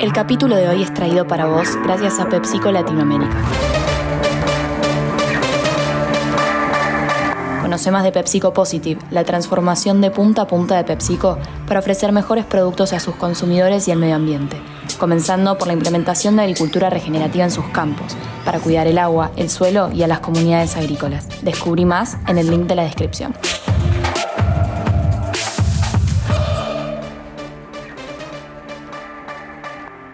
El capítulo de hoy es traído para vos gracias a PepsiCo Latinoamérica. Conoce más de PepsiCo Positive, la transformación de punta a punta de PepsiCo para ofrecer mejores productos a sus consumidores y al medio ambiente, comenzando por la implementación de agricultura regenerativa en sus campos, para cuidar el agua, el suelo y a las comunidades agrícolas. Descubrí más en el link de la descripción.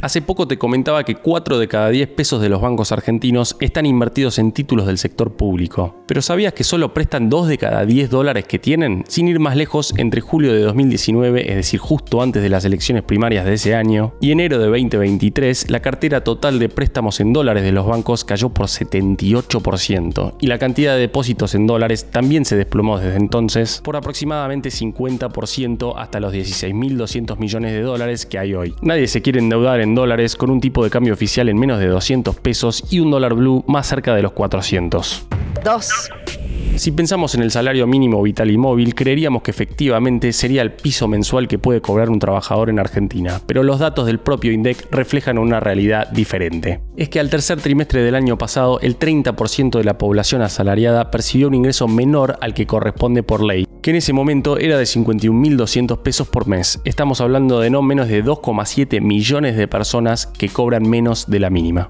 Hace poco te comentaba que 4 de cada 10 pesos de los bancos argentinos están invertidos en títulos del sector público. Pero ¿sabías que solo prestan 2 de cada 10 dólares que tienen? Sin ir más lejos, entre julio de 2019, es decir, justo antes de las elecciones primarias de ese año, y enero de 2023, la cartera total de préstamos en dólares de los bancos cayó por 78%, y la cantidad de depósitos en dólares también se desplomó desde entonces por aproximadamente 50% hasta los 16.200 millones de dólares que hay hoy. Nadie se quiere endeudar en dólares con un tipo de cambio oficial en menos de 200 pesos y un dólar blue más cerca de los 400. 2. Si pensamos en el salario mínimo vital y móvil, creeríamos que efectivamente sería el piso mensual que puede cobrar un trabajador en Argentina, pero los datos del propio INDEC reflejan una realidad diferente. Es que al tercer trimestre del año pasado, el 30% de la población asalariada percibió un ingreso menor al que corresponde por ley, que en ese momento era de 51.200 pesos por mes. Estamos hablando de no menos de 2,7 millones de personas que cobran menos de la mínima.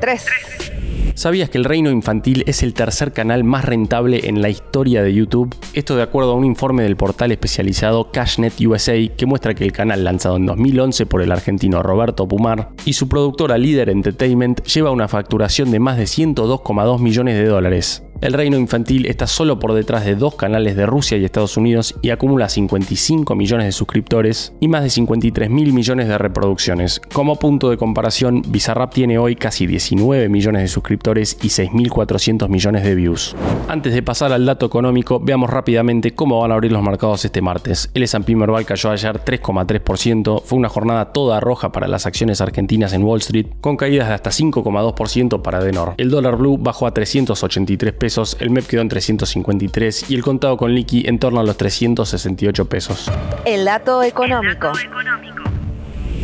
3. ¿Sabías que el reino infantil es el tercer canal más rentable en la historia de YouTube? Esto de acuerdo a un informe del portal especializado Cashnet USA que muestra que el canal lanzado en 2011 por el argentino Roberto Pumar y su productora Líder Entertainment lleva una facturación de más de 102,2 millones de dólares. El reino infantil está solo por detrás de dos canales de Rusia y Estados Unidos y acumula 55 millones de suscriptores y más de 53 mil millones de reproducciones. Como punto de comparación, Bizarrap tiene hoy casi 19 millones de suscriptores y 6.400 millones de views. Antes de pasar al dato económico, veamos rápidamente cómo van a abrir los mercados este martes. El S&P Merval cayó ayer 3,3%, fue una jornada toda roja para las acciones argentinas en Wall Street, con caídas de hasta 5,2% para Denor. El dólar blue bajó a 383 pesos el MEP quedó en 353 y el contado con liqui en torno a los 368 pesos. El dato económico.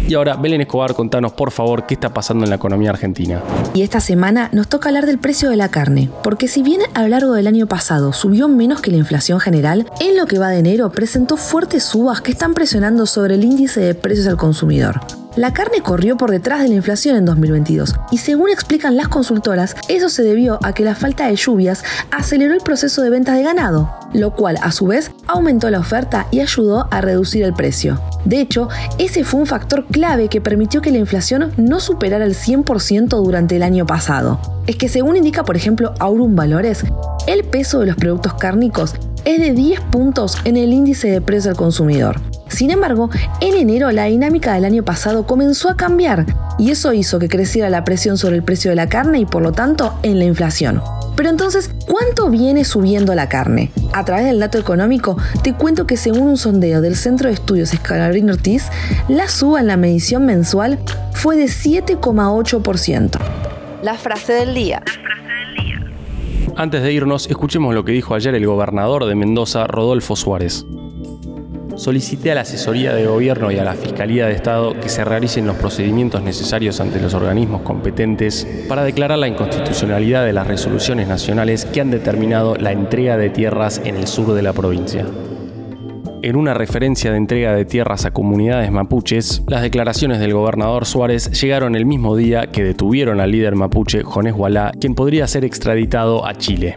Y ahora, Belén Escobar, contanos por favor qué está pasando en la economía argentina. Y esta semana nos toca hablar del precio de la carne, porque si bien a lo largo del año pasado subió menos que la inflación general, en lo que va de enero presentó fuertes subas que están presionando sobre el índice de precios al consumidor. La carne corrió por detrás de la inflación en 2022 y según explican las consultoras, eso se debió a que la falta de lluvias aceleró el proceso de venta de ganado, lo cual a su vez aumentó la oferta y ayudó a reducir el precio. De hecho, ese fue un factor clave que permitió que la inflación no superara el 100% durante el año pasado. Es que según indica por ejemplo Aurum Valores, el peso de los productos cárnicos es de 10 puntos en el índice de precio al consumidor. Sin embargo, en enero la dinámica del año pasado comenzó a cambiar y eso hizo que creciera la presión sobre el precio de la carne y por lo tanto en la inflación. Pero entonces, ¿cuánto viene subiendo la carne? A través del dato económico, te cuento que según un sondeo del Centro de Estudios Escalabrín Ortiz, la suba en la medición mensual fue de 7,8%. La frase del día. Antes de irnos, escuchemos lo que dijo ayer el gobernador de Mendoza, Rodolfo Suárez solicité a la asesoría de gobierno y a la Fiscalía de Estado que se realicen los procedimientos necesarios ante los organismos competentes para declarar la inconstitucionalidad de las resoluciones nacionales que han determinado la entrega de tierras en el sur de la provincia. En una referencia de entrega de tierras a comunidades mapuches, las declaraciones del gobernador Suárez llegaron el mismo día que detuvieron al líder mapuche Jonés Gualá, quien podría ser extraditado a Chile.